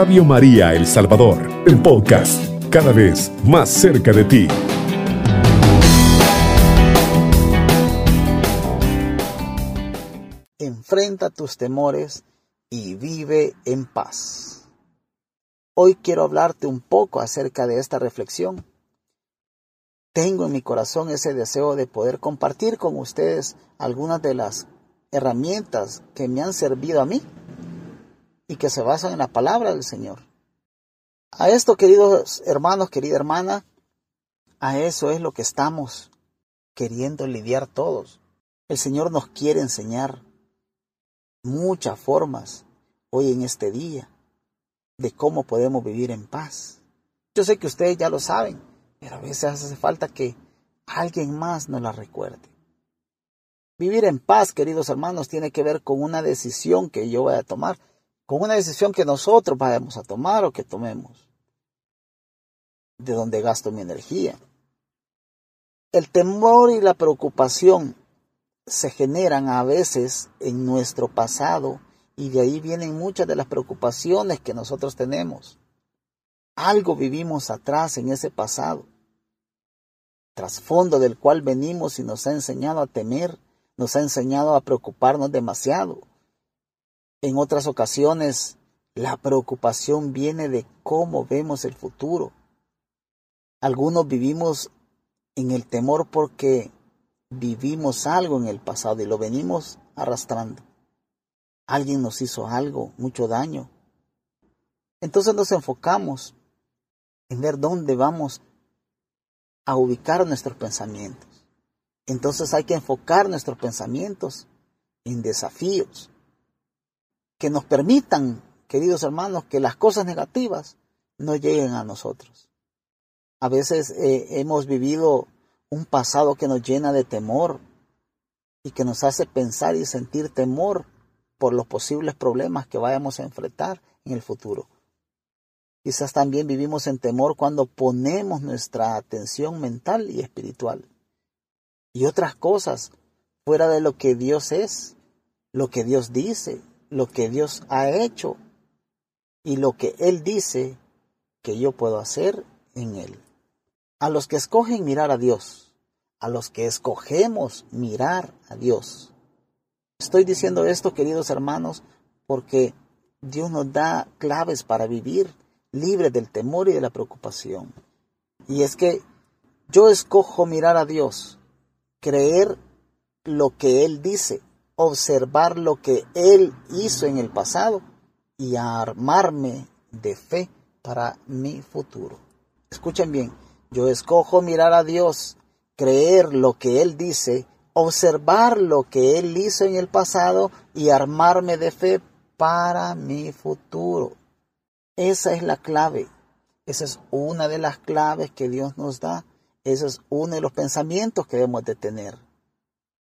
Radio María El Salvador, el podcast, cada vez más cerca de ti. Enfrenta tus temores y vive en paz. Hoy quiero hablarte un poco acerca de esta reflexión. Tengo en mi corazón ese deseo de poder compartir con ustedes algunas de las herramientas que me han servido a mí y que se basan en la palabra del Señor. A esto, queridos hermanos, querida hermana, a eso es lo que estamos queriendo lidiar todos. El Señor nos quiere enseñar muchas formas hoy en este día de cómo podemos vivir en paz. Yo sé que ustedes ya lo saben, pero a veces hace falta que alguien más nos la recuerde. Vivir en paz, queridos hermanos, tiene que ver con una decisión que yo voy a tomar, con una decisión que nosotros vayamos a tomar o que tomemos. De dónde gasto mi energía. El temor y la preocupación se generan a veces en nuestro pasado y de ahí vienen muchas de las preocupaciones que nosotros tenemos. Algo vivimos atrás en ese pasado, trasfondo del cual venimos y nos ha enseñado a temer nos ha enseñado a preocuparnos demasiado. En otras ocasiones, la preocupación viene de cómo vemos el futuro. Algunos vivimos en el temor porque vivimos algo en el pasado y lo venimos arrastrando. Alguien nos hizo algo, mucho daño. Entonces nos enfocamos en ver dónde vamos a ubicar nuestros pensamientos. Entonces hay que enfocar nuestros pensamientos en desafíos que nos permitan, queridos hermanos, que las cosas negativas no lleguen a nosotros. A veces eh, hemos vivido un pasado que nos llena de temor y que nos hace pensar y sentir temor por los posibles problemas que vayamos a enfrentar en el futuro. Quizás también vivimos en temor cuando ponemos nuestra atención mental y espiritual y otras cosas fuera de lo que Dios es, lo que Dios dice, lo que Dios ha hecho y lo que Él dice que yo puedo hacer en Él. A los que escogen mirar a Dios, a los que escogemos mirar a Dios. Estoy diciendo esto, queridos hermanos, porque Dios nos da claves para vivir libre del temor y de la preocupación. Y es que yo escojo mirar a Dios creer lo que Él dice, observar lo que Él hizo en el pasado y armarme de fe para mi futuro. Escuchen bien, yo escojo mirar a Dios, creer lo que Él dice, observar lo que Él hizo en el pasado y armarme de fe para mi futuro. Esa es la clave. Esa es una de las claves que Dios nos da ese es uno de los pensamientos que debemos de tener.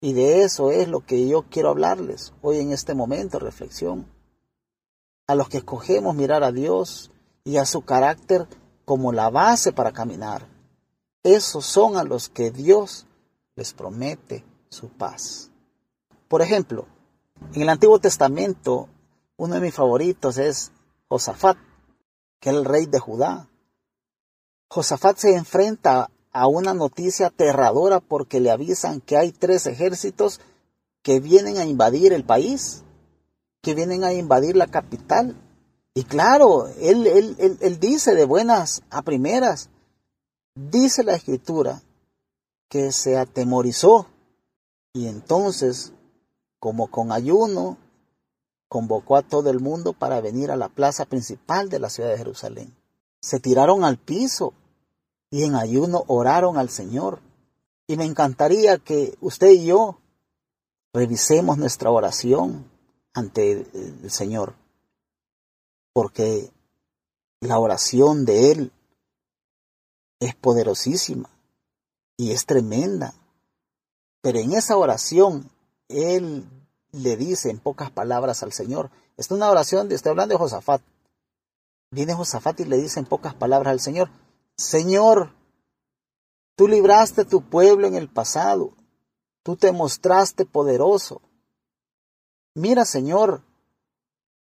Y de eso es lo que yo quiero hablarles hoy en este momento reflexión. A los que escogemos mirar a Dios y a su carácter como la base para caminar. Esos son a los que Dios les promete su paz. Por ejemplo, en el Antiguo Testamento, uno de mis favoritos es Josafat, que es el rey de Judá. Josafat se enfrenta a una noticia aterradora porque le avisan que hay tres ejércitos que vienen a invadir el país, que vienen a invadir la capital. Y claro, él, él, él, dice de buenas a primeras, dice la escritura, que se atemorizó y entonces, como con ayuno, convocó a todo el mundo para venir a la plaza principal de la ciudad de Jerusalén. Se tiraron al piso y en ayuno oraron al Señor. Y me encantaría que usted y yo revisemos nuestra oración ante el Señor, porque la oración de Él es poderosísima y es tremenda. Pero en esa oración, Él le dice en pocas palabras al Señor, es una oración, estoy hablando de Josafat, viene Josafat y le dice en pocas palabras al Señor, Señor, tú libraste a tu pueblo en el pasado, tú te mostraste poderoso. Mira, Señor,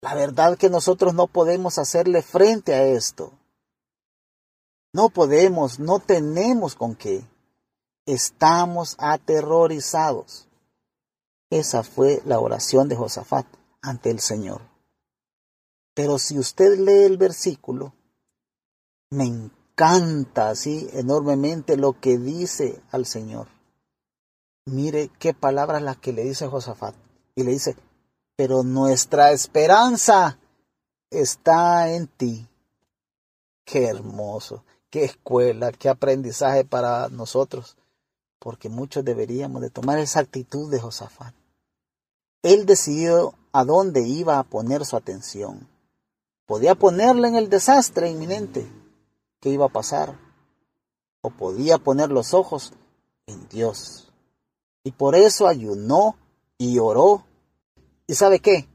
La verdad que nosotros no podemos hacerle frente a esto. No podemos, no tenemos con qué. Estamos aterrorizados. Esa fue la oración de Josafat ante el Señor. Pero si usted lee el versículo, me encanta así enormemente lo que dice al Señor. Mire qué palabras las que le dice Josafat. Y le dice, pero nuestra esperanza está en ti. Qué hermoso, qué escuela, qué aprendizaje para nosotros, porque muchos deberíamos de tomar esa actitud de Josafat. Él decidió a dónde iba a poner su atención. Podía ponerla en el desastre inminente que iba a pasar, o podía poner los ojos en Dios. Y por eso ayunó y oró. ¿Y sabe qué?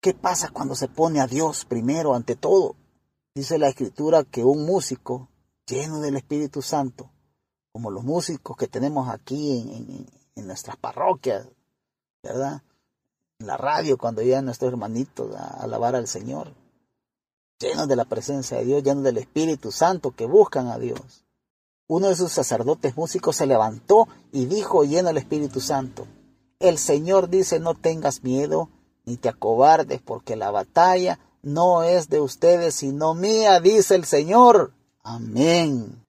¿Qué pasa cuando se pone a Dios primero ante todo? Dice la escritura que un músico lleno del Espíritu Santo, como los músicos que tenemos aquí en, en nuestras parroquias, ¿verdad? En la radio, cuando llegan nuestros hermanitos a alabar al Señor, llenos de la presencia de Dios, llenos del Espíritu Santo que buscan a Dios. Uno de sus sacerdotes músicos se levantó y dijo lleno del Espíritu Santo, el Señor dice no tengas miedo ni te acobardes porque la batalla no es de ustedes sino mía, dice el Señor. Amén.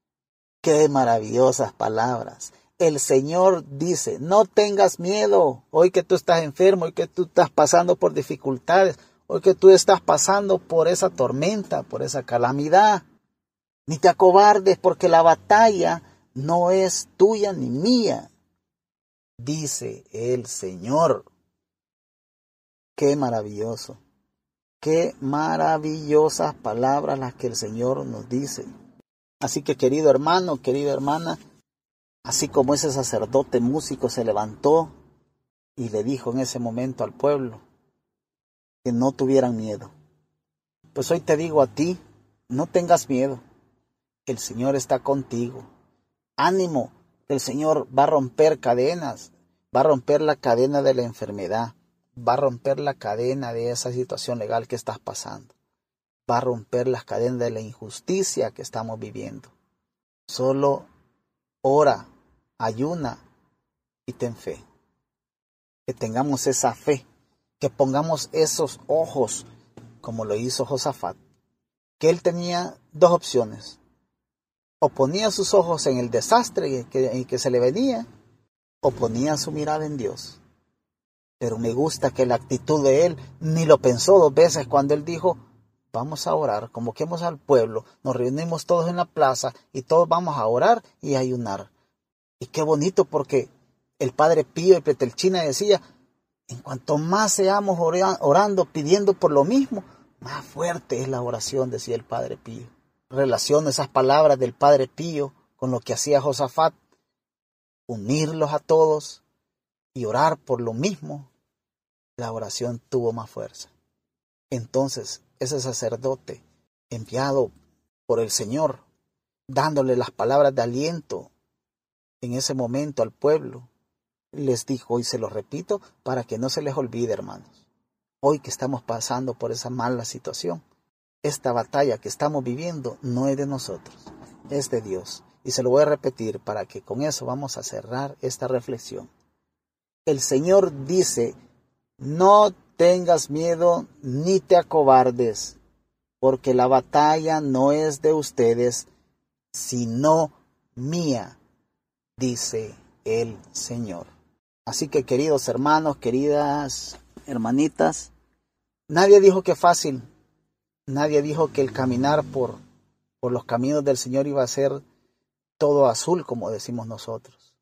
Qué maravillosas palabras el Señor dice, no tengas miedo, hoy que tú estás enfermo, hoy que tú estás pasando por dificultades, hoy que tú estás pasando por esa tormenta, por esa calamidad, ni te acobardes porque la batalla no es tuya ni mía, dice el Señor. Qué maravilloso, qué maravillosas palabras las que el Señor nos dice. Así que querido hermano, querida hermana, Así como ese sacerdote músico se levantó y le dijo en ese momento al pueblo que no tuvieran miedo. Pues hoy te digo a ti, no tengas miedo, el Señor está contigo. Ánimo, el Señor va a romper cadenas, va a romper la cadena de la enfermedad, va a romper la cadena de esa situación legal que estás pasando, va a romper las cadenas de la injusticia que estamos viviendo. Solo ora, ayuna y ten fe. Que tengamos esa fe, que pongamos esos ojos, como lo hizo Josafat, que él tenía dos opciones. O ponía sus ojos en el desastre que, que se le venía, o ponía su mirada en Dios. Pero me gusta que la actitud de él ni lo pensó dos veces cuando él dijo, vamos a orar, convoquemos al pueblo, nos reunimos todos en la plaza y todos vamos a orar y ayunar. Y qué bonito porque el Padre Pío y Petelchina decía, en cuanto más seamos orando, pidiendo por lo mismo, más fuerte es la oración, decía el Padre Pío. Relaciona esas palabras del Padre Pío con lo que hacía Josafat, unirlos a todos y orar por lo mismo, la oración tuvo más fuerza. Entonces, ese sacerdote enviado por el Señor, dándole las palabras de aliento en ese momento al pueblo, les dijo, y se lo repito, para que no se les olvide, hermanos, hoy que estamos pasando por esa mala situación, esta batalla que estamos viviendo no es de nosotros, es de Dios. Y se lo voy a repetir para que con eso vamos a cerrar esta reflexión. El Señor dice, no tengas miedo ni te acobardes, porque la batalla no es de ustedes, sino mía dice el Señor. Así que queridos hermanos, queridas hermanitas, nadie dijo que fácil, nadie dijo que el caminar por, por los caminos del Señor iba a ser todo azul, como decimos nosotros,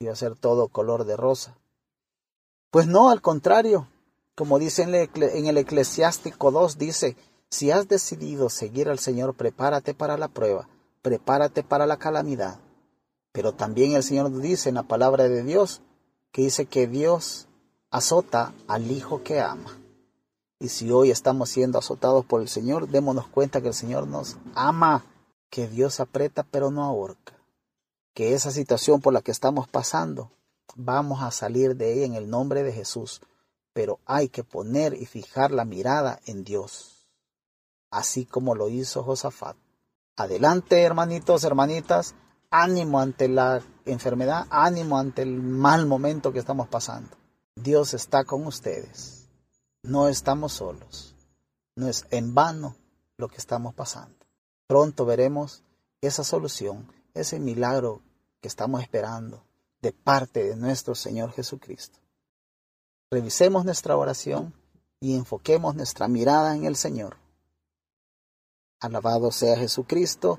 iba a ser todo color de rosa. Pues no, al contrario, como dice en el Eclesiástico 2, dice, si has decidido seguir al Señor, prepárate para la prueba, prepárate para la calamidad, pero también el Señor dice en la palabra de Dios que dice que Dios azota al hijo que ama. Y si hoy estamos siendo azotados por el Señor, démonos cuenta que el Señor nos ama, que Dios aprieta pero no ahorca, que esa situación por la que estamos pasando, vamos a salir de ella en el nombre de Jesús, pero hay que poner y fijar la mirada en Dios, así como lo hizo Josafat. Adelante, hermanitos, hermanitas, ánimo ante la enfermedad, ánimo ante el mal momento que estamos pasando. Dios está con ustedes. No estamos solos. No es en vano lo que estamos pasando. Pronto veremos esa solución, ese milagro que estamos esperando de parte de nuestro Señor Jesucristo. Revisemos nuestra oración y enfoquemos nuestra mirada en el Señor. Alabado sea Jesucristo,